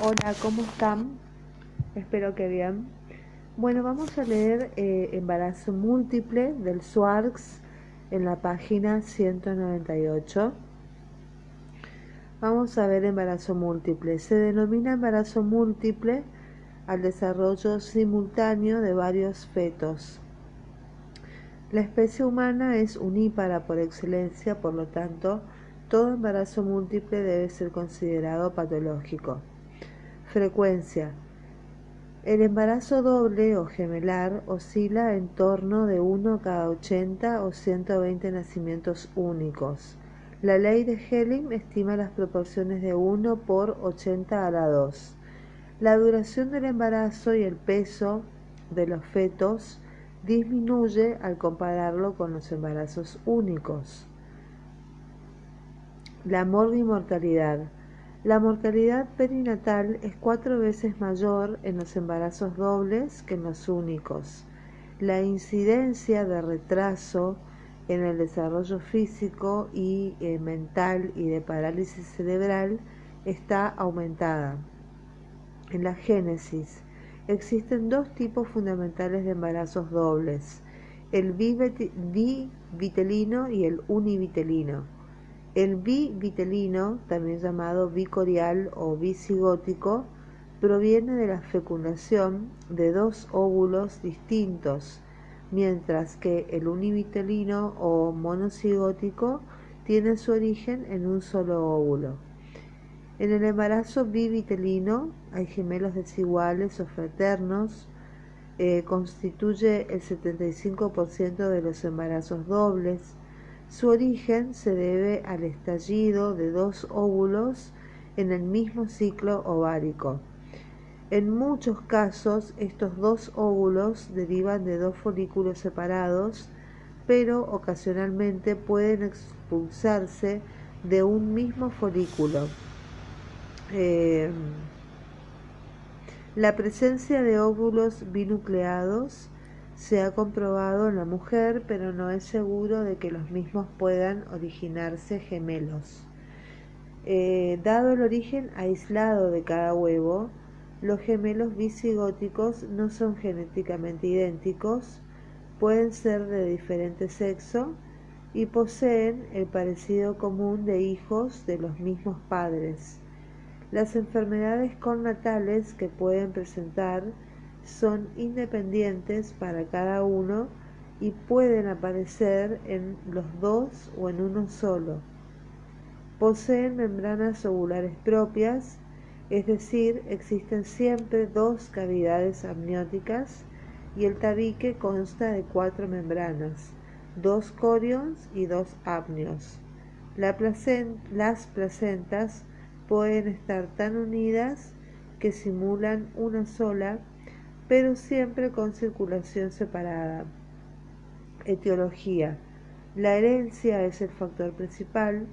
Hola, ¿cómo están? Espero que bien. Bueno, vamos a leer eh, Embarazo Múltiple del Swarks en la página 198. Vamos a ver embarazo múltiple. Se denomina embarazo múltiple al desarrollo simultáneo de varios fetos. La especie humana es unípara por excelencia, por lo tanto, todo embarazo múltiple debe ser considerado patológico. Frecuencia. El embarazo doble o gemelar oscila en torno de 1 cada 80 o 120 nacimientos únicos. La ley de Helling estima las proporciones de 1 por 80 a la 2. La duración del embarazo y el peso de los fetos disminuye al compararlo con los embarazos únicos. La mortalidad. La mortalidad perinatal es cuatro veces mayor en los embarazos dobles que en los únicos. La incidencia de retraso en el desarrollo físico y eh, mental y de parálisis cerebral está aumentada. En la génesis existen dos tipos fundamentales de embarazos dobles, el bivitelino y el univitelino. El bivitelino, también llamado bicorial o bicigótico, proviene de la fecundación de dos óvulos distintos, mientras que el univitelino o monocigótico tiene su origen en un solo óvulo. En el embarazo bivitelino hay gemelos desiguales o fraternos, eh, constituye el 75% de los embarazos dobles, su origen se debe al estallido de dos óvulos en el mismo ciclo ovárico. En muchos casos estos dos óvulos derivan de dos folículos separados, pero ocasionalmente pueden expulsarse de un mismo folículo. Eh, la presencia de óvulos binucleados se ha comprobado en la mujer, pero no es seguro de que los mismos puedan originarse gemelos. Eh, dado el origen aislado de cada huevo, los gemelos bisigóticos no son genéticamente idénticos, pueden ser de diferente sexo y poseen el parecido común de hijos de los mismos padres. Las enfermedades connatales que pueden presentar son independientes para cada uno y pueden aparecer en los dos o en uno solo. Poseen membranas ovulares propias, es decir, existen siempre dos cavidades amnióticas y el tabique consta de cuatro membranas, dos corions y dos amnios. las placentas pueden estar tan unidas que simulan una sola pero siempre con circulación separada. Etiología. La herencia es el factor principal.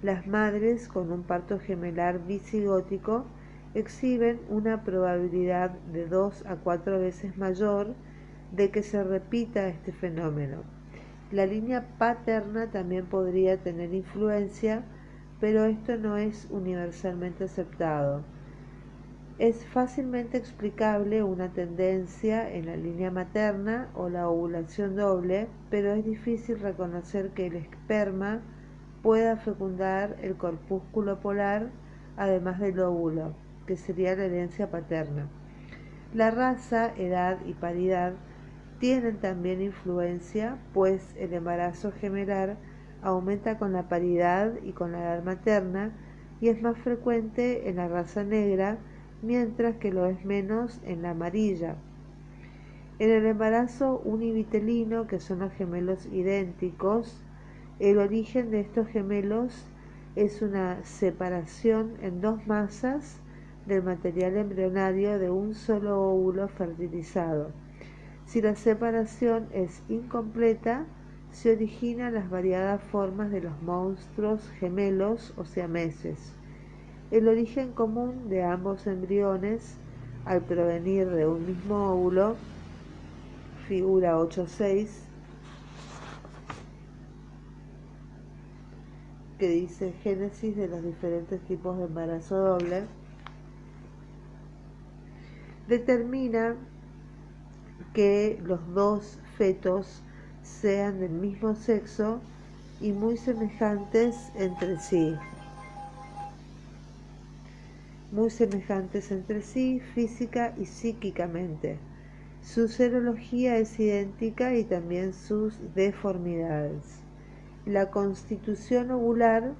Las madres con un parto gemelar bisigótico exhiben una probabilidad de dos a cuatro veces mayor de que se repita este fenómeno. La línea paterna también podría tener influencia, pero esto no es universalmente aceptado. Es fácilmente explicable una tendencia en la línea materna o la ovulación doble, pero es difícil reconocer que el esperma pueda fecundar el corpúsculo polar además del óvulo, que sería la herencia paterna. La raza, edad y paridad tienen también influencia, pues el embarazo gemelar aumenta con la paridad y con la edad materna y es más frecuente en la raza negra mientras que lo es menos en la amarilla. En el embarazo univitelino, que son los gemelos idénticos, el origen de estos gemelos es una separación en dos masas del material embrionario de un solo óvulo fertilizado. Si la separación es incompleta, se originan las variadas formas de los monstruos gemelos o siameses. El origen común de ambos embriones, al provenir de un mismo óvulo, figura 8.6, que dice génesis de los diferentes tipos de embarazo doble. determina que los dos fetos sean del mismo sexo y muy semejantes entre sí. Muy semejantes entre sí física y psíquicamente. Su serología es idéntica y también sus deformidades. La constitución ovular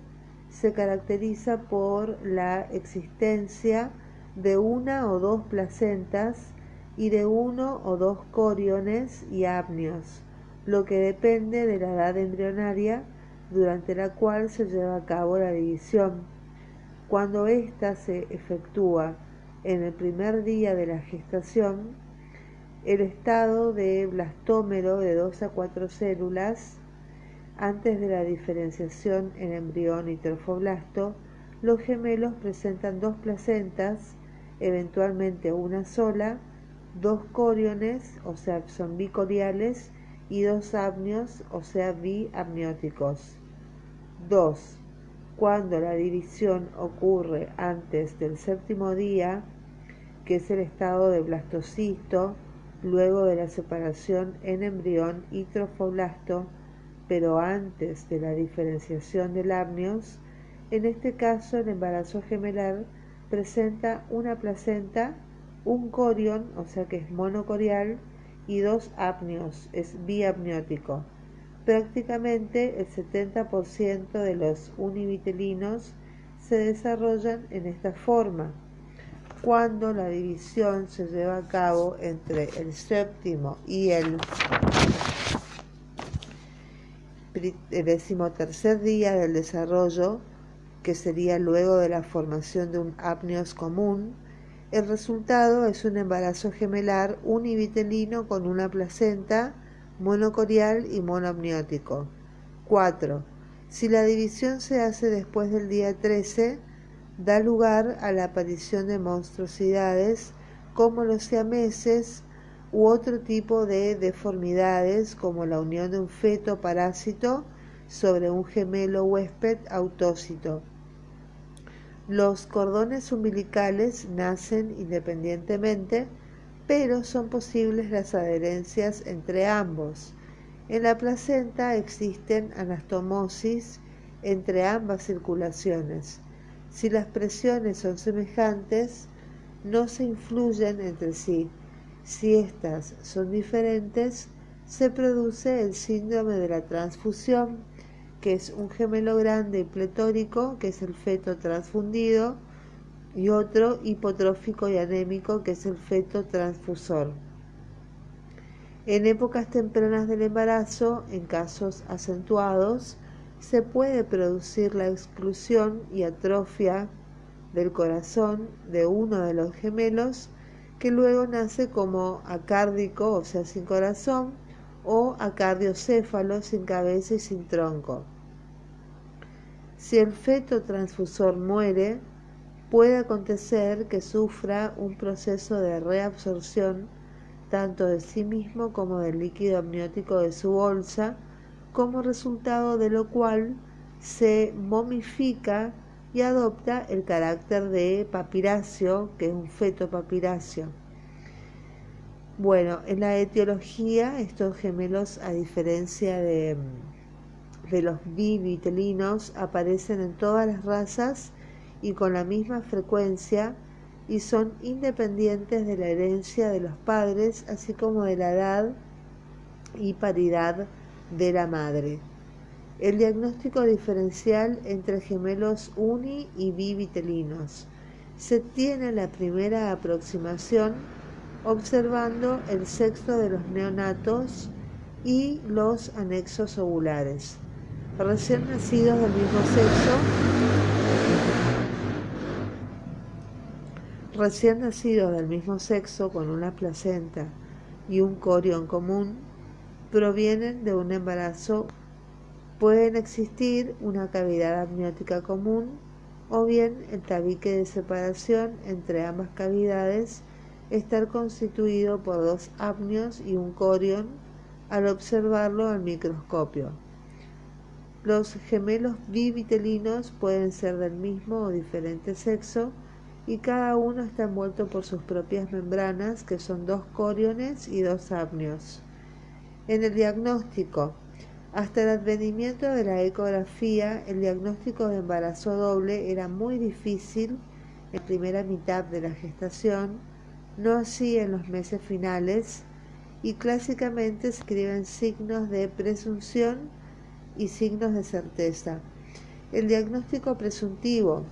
se caracteriza por la existencia de una o dos placentas y de uno o dos coriones y apnios, lo que depende de la edad embrionaria durante la cual se lleva a cabo la división. Cuando ésta se efectúa en el primer día de la gestación, el estado de blastómero de dos a cuatro células antes de la diferenciación en embrión y trofoblasto, los gemelos presentan dos placentas, eventualmente una sola, dos coriones, o sea, son bicoriales, y dos apnios, o sea, biamnióticos. 2. Cuando la división ocurre antes del séptimo día, que es el estado de blastocisto, luego de la separación en embrión y trofoblasto, pero antes de la diferenciación del apnios, en este caso el embarazo gemelar presenta una placenta, un corion, o sea que es monocorial, y dos apnios, es biapniótico. Prácticamente el 70% de los univitelinos se desarrollan en esta forma. Cuando la división se lleva a cabo entre el séptimo y el decimotercer día del desarrollo, que sería luego de la formación de un apneos común, el resultado es un embarazo gemelar univitelino con una placenta monocorial y monoamniótico. 4. Si la división se hace después del día 13, da lugar a la aparición de monstruosidades como los siameses u otro tipo de deformidades como la unión de un feto parásito sobre un gemelo huésped autócito. Los cordones umbilicales nacen independientemente, pero son posibles las adherencias entre ambos. En la placenta existen anastomosis entre ambas circulaciones. Si las presiones son semejantes, no se influyen entre sí si estas son diferentes, se produce el síndrome de la transfusión, que es un gemelo grande y pletórico, que es el feto transfundido, y otro hipotrófico y anémico, que es el feto transfusor. En épocas tempranas del embarazo, en casos acentuados, se puede producir la exclusión y atrofia del corazón de uno de los gemelos que luego nace como acárdico, o sea, sin corazón, o acardiocéfalo, sin cabeza y sin tronco. Si el feto transfusor muere, puede acontecer que sufra un proceso de reabsorción tanto de sí mismo como del líquido amniótico de su bolsa, como resultado de lo cual se momifica y adopta el carácter de papiracio, que es un feto papiracio. Bueno, en la etiología, estos gemelos, a diferencia de, de los bivitelinos, aparecen en todas las razas y con la misma frecuencia y son independientes de la herencia de los padres, así como de la edad y paridad de la madre. El diagnóstico diferencial entre gemelos uni y bivitelinos. Se tiene la primera aproximación observando el sexo de los neonatos y los anexos ovulares. Recién nacidos del mismo sexo, recién nacidos del mismo sexo con una placenta y un corión común, provienen de un embarazo Pueden existir una cavidad amniótica común o bien el tabique de separación entre ambas cavidades estar constituido por dos apnios y un corion al observarlo al microscopio. Los gemelos bivitelinos pueden ser del mismo o diferente sexo y cada uno está envuelto por sus propias membranas, que son dos coriones y dos amnios. En el diagnóstico, hasta el advenimiento de la ecografía, el diagnóstico de embarazo doble era muy difícil en primera mitad de la gestación, no así en los meses finales, y clásicamente se escriben signos de presunción y signos de certeza. El diagnóstico presuntivo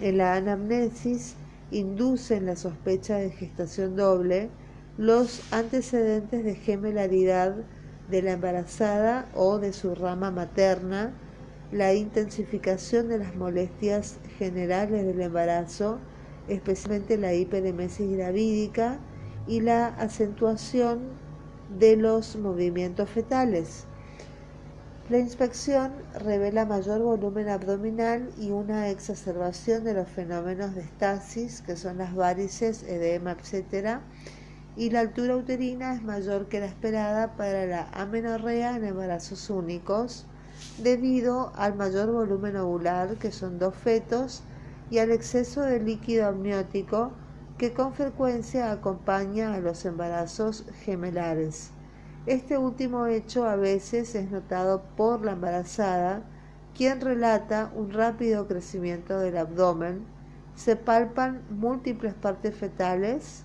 en la anamnesis induce en la sospecha de gestación doble los antecedentes de gemelaridad de la embarazada o de su rama materna, la intensificación de las molestias generales del embarazo, especialmente la hiperemesis gravídica, y la acentuación de los movimientos fetales. La inspección revela mayor volumen abdominal y una exacerbación de los fenómenos de estasis, que son las varices, edema, etc. Y la altura uterina es mayor que la esperada para la amenorrea en embarazos únicos, debido al mayor volumen ovular, que son dos fetos, y al exceso de líquido amniótico, que con frecuencia acompaña a los embarazos gemelares. Este último hecho a veces es notado por la embarazada, quien relata un rápido crecimiento del abdomen, se palpan múltiples partes fetales,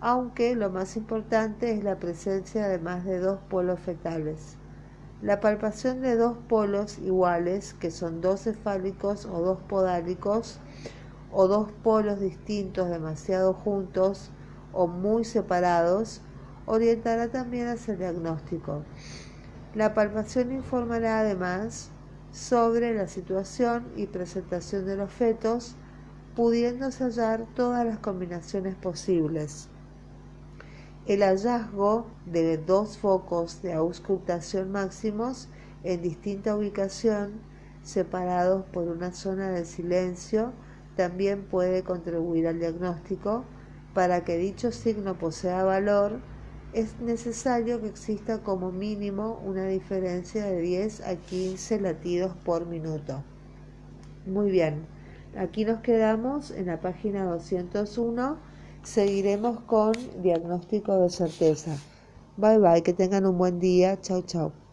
aunque lo más importante es la presencia de más de dos polos fetales. La palpación de dos polos iguales, que son dos cefálicos o dos podálicos, o dos polos distintos demasiado juntos o muy separados, orientará también hacia el diagnóstico. La palpación informará además sobre la situación y presentación de los fetos, pudiéndose hallar todas las combinaciones posibles. El hallazgo de dos focos de auscultación máximos en distinta ubicación, separados por una zona de silencio, también puede contribuir al diagnóstico para que dicho signo posea valor es necesario que exista como mínimo una diferencia de 10 a 15 latidos por minuto. Muy bien, aquí nos quedamos en la página 201. Seguiremos con diagnóstico de certeza. Bye bye, que tengan un buen día. Chau, chau.